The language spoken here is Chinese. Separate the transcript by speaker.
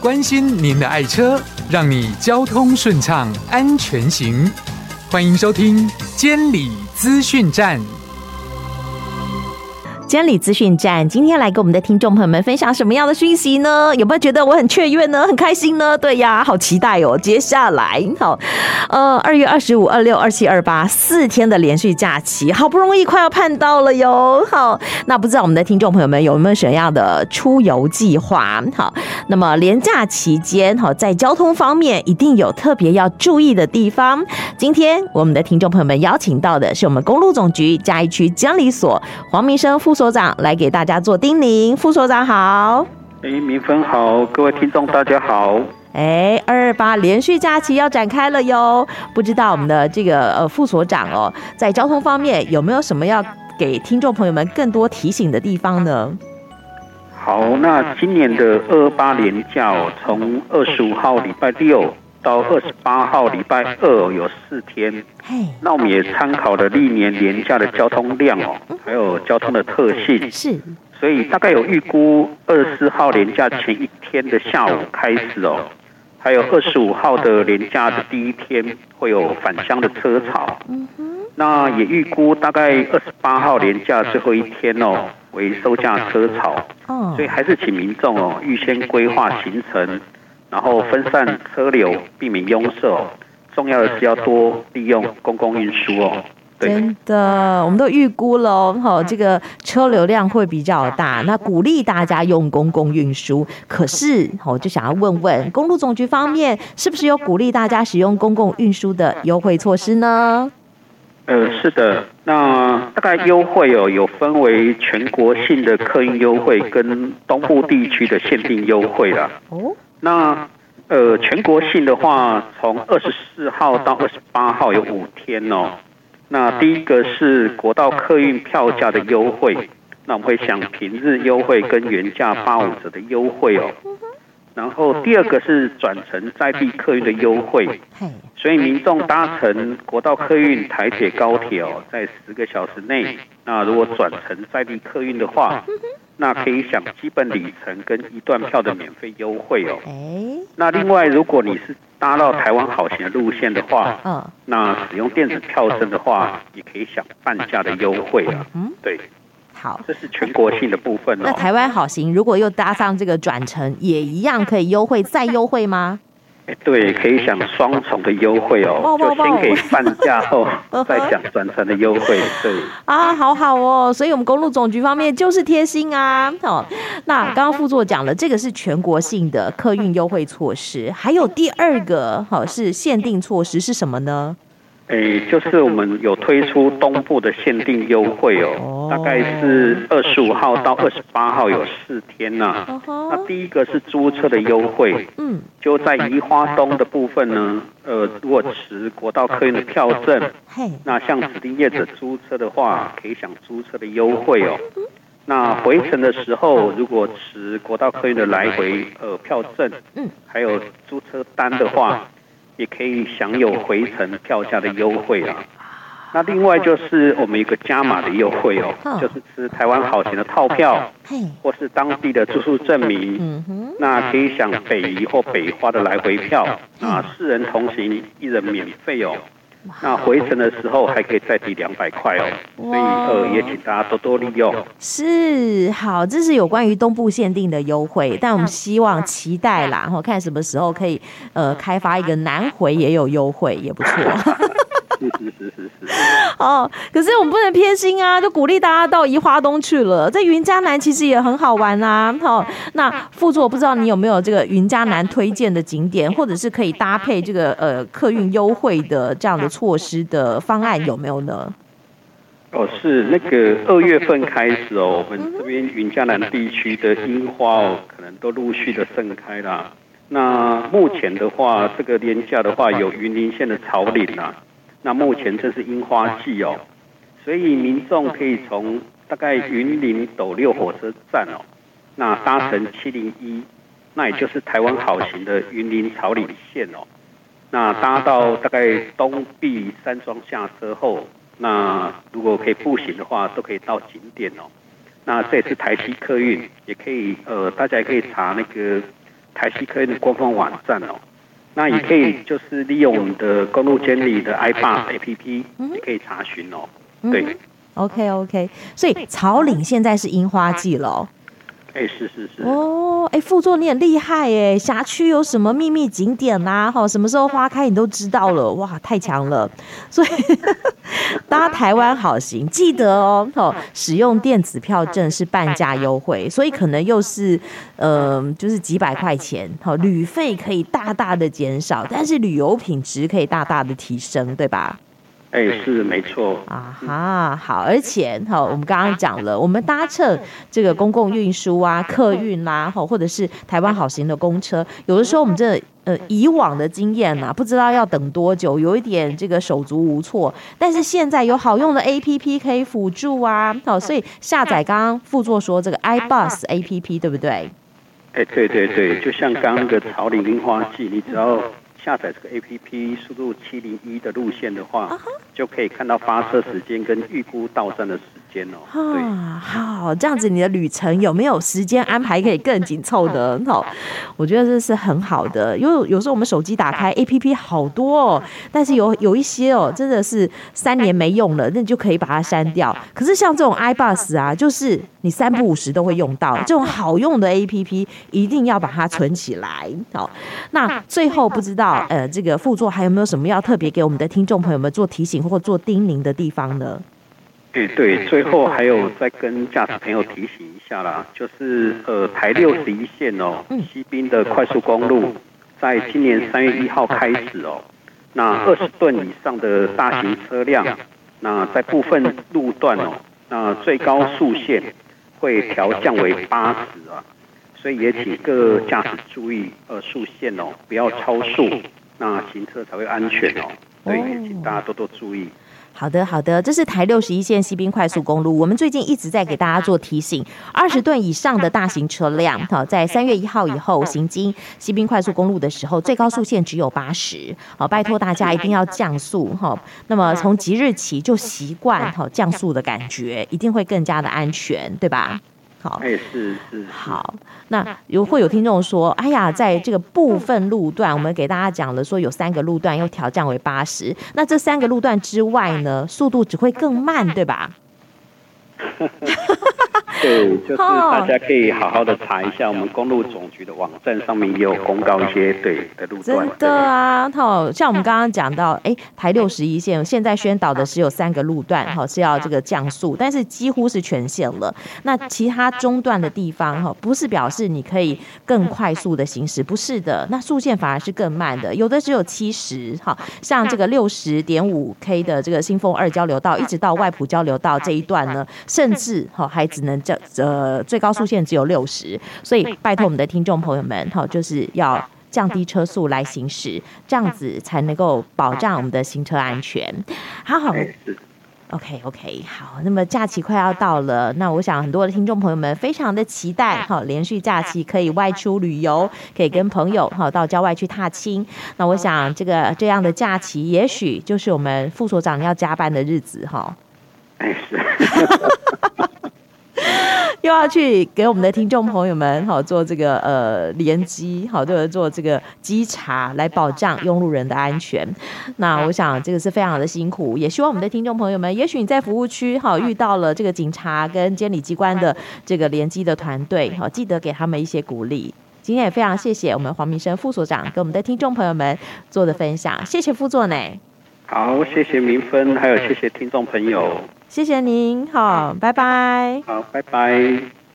Speaker 1: 关心您的爱车，让你交通顺畅、安全行。欢迎收听监理资讯站。
Speaker 2: 监理资讯站今天来跟我们的听众朋友们分享什么样的讯息呢？有没有觉得我很雀跃呢？很开心呢？对呀，好期待哦！接下来，好，呃，二月二十五、二六、二七、二八四天的连续假期，好不容易快要盼到了哟。好，那不知道我们的听众朋友们有没有什么样的出游计划？好，那么连假期间，好，在交通方面一定有特别要注意的地方。今天我们的听众朋友们邀请到的是我们公路总局嘉义区监理所黄明生副所长来给大家做叮咛，副所长好。
Speaker 3: 哎，明芬好，各位听众大家好。
Speaker 2: 哎，二二八连续假期要展开了哟，不知道我们的这个呃副所长哦，在交通方面有没有什么要给听众朋友们更多提醒的地方呢？
Speaker 3: 好，那今年的二二八连假哦，从二十五号礼拜六。到二十八号礼拜二有四天，那我们也参考了历年连假的交通量哦，还有交通的特性，
Speaker 2: 是，
Speaker 3: 所以大概有预估二十四号连假前一天的下午开始哦，还有二十五号的连假的第一天会有返乡的车潮，那也预估大概二十八号连假最后一天哦为收假车潮，所以还是请民众哦预先规划行程。然后分散车流，避免拥塞。重要的是要多利用公共运输哦。对。
Speaker 2: 真的，我们都预估了哦，这个车流量会比较大，那鼓励大家用公共运输。可是，我就想要问问，公路总局方面是不是有鼓励大家使用公共运输的优惠措施呢？
Speaker 3: 呃，是的，那大概优惠哦，有分为全国性的客运优惠跟东部地区的限定优惠啦。哦。那呃，全国性的话，从二十四号到二十八号有五天哦。那第一个是国道客运票价的优惠，那我们会享平日优惠跟原价八五折的优惠哦。然后第二个是转乘在地客运的优惠，所以民众搭乘国道客运、台铁、高铁哦，在十个小时内，那如果转乘在地客运的话。那可以享基本里程跟一段票的免费优惠哦。那另外，如果你是搭到台湾好行的路线的话，嗯那使用电子票证的话，也可以享半价的优惠啊。嗯，对。
Speaker 2: 好，
Speaker 3: 这是全国性的部分哦。
Speaker 2: 那台湾好行如果又搭上这个转乘，也一样可以优惠再优惠吗？
Speaker 3: 对，可以享双重的优惠哦，就先给半价后，再享转乘的优惠。对
Speaker 2: 啊，好好哦，所以我们公路总局方面就是贴心啊。好，那刚刚副座讲了，这个是全国性的客运优惠措施，还有第二个好是限定措施是什么呢？
Speaker 3: 哎，就是我们有推出东部的限定优惠哦，大概是二十五号到二十八号有四天呐、啊。那第一个是租车的优惠，嗯，就在宜花东的部分呢，呃，如果持国道客运的票证，那像指定业者租车的话，可以享租车的优惠哦。那回程的时候，如果持国道客运的来回呃票证，嗯，还有租车单的话。也可以享有回程票价的优惠啊。那另外就是我们一个加码的优惠哦，就是吃台湾好行的套票，或是当地的住宿证明，那可以享北移或北花的来回票，啊，四人同行一人免费哦。那回程的时候还可以再抵两百块哦，所以呃也请大家多多利用。
Speaker 2: 是，好，这是有关于东部限定的优惠，但我们希望期待啦，然 后看什么时候可以呃开发一个南回也有优惠也不错。是是是是是。哦，可是我们不能偏心啊，就鼓励大家到宜花东去了。在云嘉南其实也很好玩啊。好，那副座不知道你有没有这个云嘉南推荐的景点，或者是可以搭配这个呃客运优惠的这样的措施的方案有没有呢？
Speaker 3: 哦，是那个二月份开始哦，我们这边云嘉南地区的樱花哦，可能都陆续的盛开啦。那目前的话，这个连假的话，有云林县的草岭啊。那目前这是樱花季哦，所以民众可以从大概云林斗六火车站哦，那搭乘七零一，那也就是台湾好行的云林草岭线哦，那搭到大概东壁山庄下车后，那如果可以步行的话，都可以到景点哦。那这也是台西客运，也可以呃，大家也可以查那个。台西客运的官方网站哦。那也可以就是利用我们的公路监理的 iPad APP，也可以查询哦。对、嗯、
Speaker 2: ，OK OK，所以草岭现在是樱花季了。
Speaker 3: 哎，是是是
Speaker 2: 哦，哎，副座你很厉害哎，辖区有什么秘密景点呐？哈，什么时候花开你都知道了，哇，太强了！所以 搭台湾好行，记得哦，哦，使用电子票证是半价优惠，所以可能又是呃，就是几百块钱，好，旅费可以大大的减少，但是旅游品质可以大大的提升，对吧？
Speaker 3: 哎，是没错
Speaker 2: 啊哈，好，而且哈，我们刚刚讲了，我们搭乘这个公共运输啊，客运啦，哈，或者是台湾好行的公车，有的时候我们这呃以往的经验呐，不知道要等多久，有一点这个手足无措。但是现在有好用的 APP 可以辅助啊，好，所以下载刚刚副座说这个 iBus APP 对不对？
Speaker 3: 哎，对对对，就像刚刚那个草岭樱花季，你只要。下载这个 APP，输入七零一的路线的话就可以看到发射时间跟预估到站的时间哦。啊，
Speaker 2: 好，这样子你的旅程有没有时间安排可以更紧凑的？好，我觉得这是很好的，因为有时候我们手机打开 APP 好多哦，但是有有一些哦，真的是三年没用了，那你就可以把它删掉。可是像这种 iBus 啊，就是你三不五时都会用到这种好用的 APP，一定要把它存起来。好，那最后不知道。呃，这个副座还有没有什么要特别给我们的听众朋友们做提醒或做叮咛的地方呢？
Speaker 3: 对对，最后还有再跟驾驶朋友提醒一下啦，就是呃台六十一线哦，西滨的快速公路，在今年三月一号开始哦，那二十吨以上的大型车辆，那在部分路段哦，那最高速限会调降为八十啊。所以也请各驾驶注意，呃，速限哦，不要超速，那行车才会安全哦。所以请大家多多注意。
Speaker 2: 好的，好的，这是台六十一线西滨快速公路。我们最近一直在给大家做提醒，二十吨以上的大型车辆，好，在三月一号以后行经西滨快速公路的时候，最高速限只有八十。好，拜托大家一定要降速哈。那么从即日起就习惯哈降速的感觉，一定会更加的安全，对吧？好，
Speaker 3: 哎，是是
Speaker 2: 好。那有会有听众说，哎呀，在这个部分路段，我们给大家讲了，说有三个路段又调降为八十，那这三个路段之外呢，速度只会更慢，对吧？
Speaker 3: 对，就是大家可以好好的查一下，我们公路总局的网站上面也有公告一些对的路段。
Speaker 2: 真的啊，好，像我们刚刚讲到，哎，台六十一线现在宣导的是有三个路段，哈，是要这个降速，但是几乎是全线了。那其他中段的地方，哈，不是表示你可以更快速的行驶，不是的，那速线反而是更慢的，有的只有七十，哈，像这个六十点五 K 的这个新丰二交流道，一直到外埔交流道这一段呢，甚至哈还只能。这呃最高速限只有六十，所以拜托我们的听众朋友们，哈，就是要降低车速来行驶，这样子才能够保障我们的行车安全。好好，OK OK，好，那么假期快要到了，那我想很多的听众朋友们非常的期待，哈，连续假期可以外出旅游，可以跟朋友哈到郊外去踏青。那我想这个这样的假期，也许就是我们副所长要加班的日子，哈。哎，是。又要去给我们的听众朋友们好做这个呃联机好，就是做这个稽查来保障用路人的安全。那我想这个是非常的辛苦，也希望我们的听众朋友们，也许你在服务区好遇到了这个警察跟监理机关的这个联机的团队好，记得给他们一些鼓励。今天也非常谢谢我们黄明生副所长跟我们的听众朋友们做的分享，谢谢副座呢。
Speaker 3: 好，谢谢明芬，还有谢谢听众朋友。
Speaker 2: 谢谢您，好，拜拜。
Speaker 3: 好，拜拜。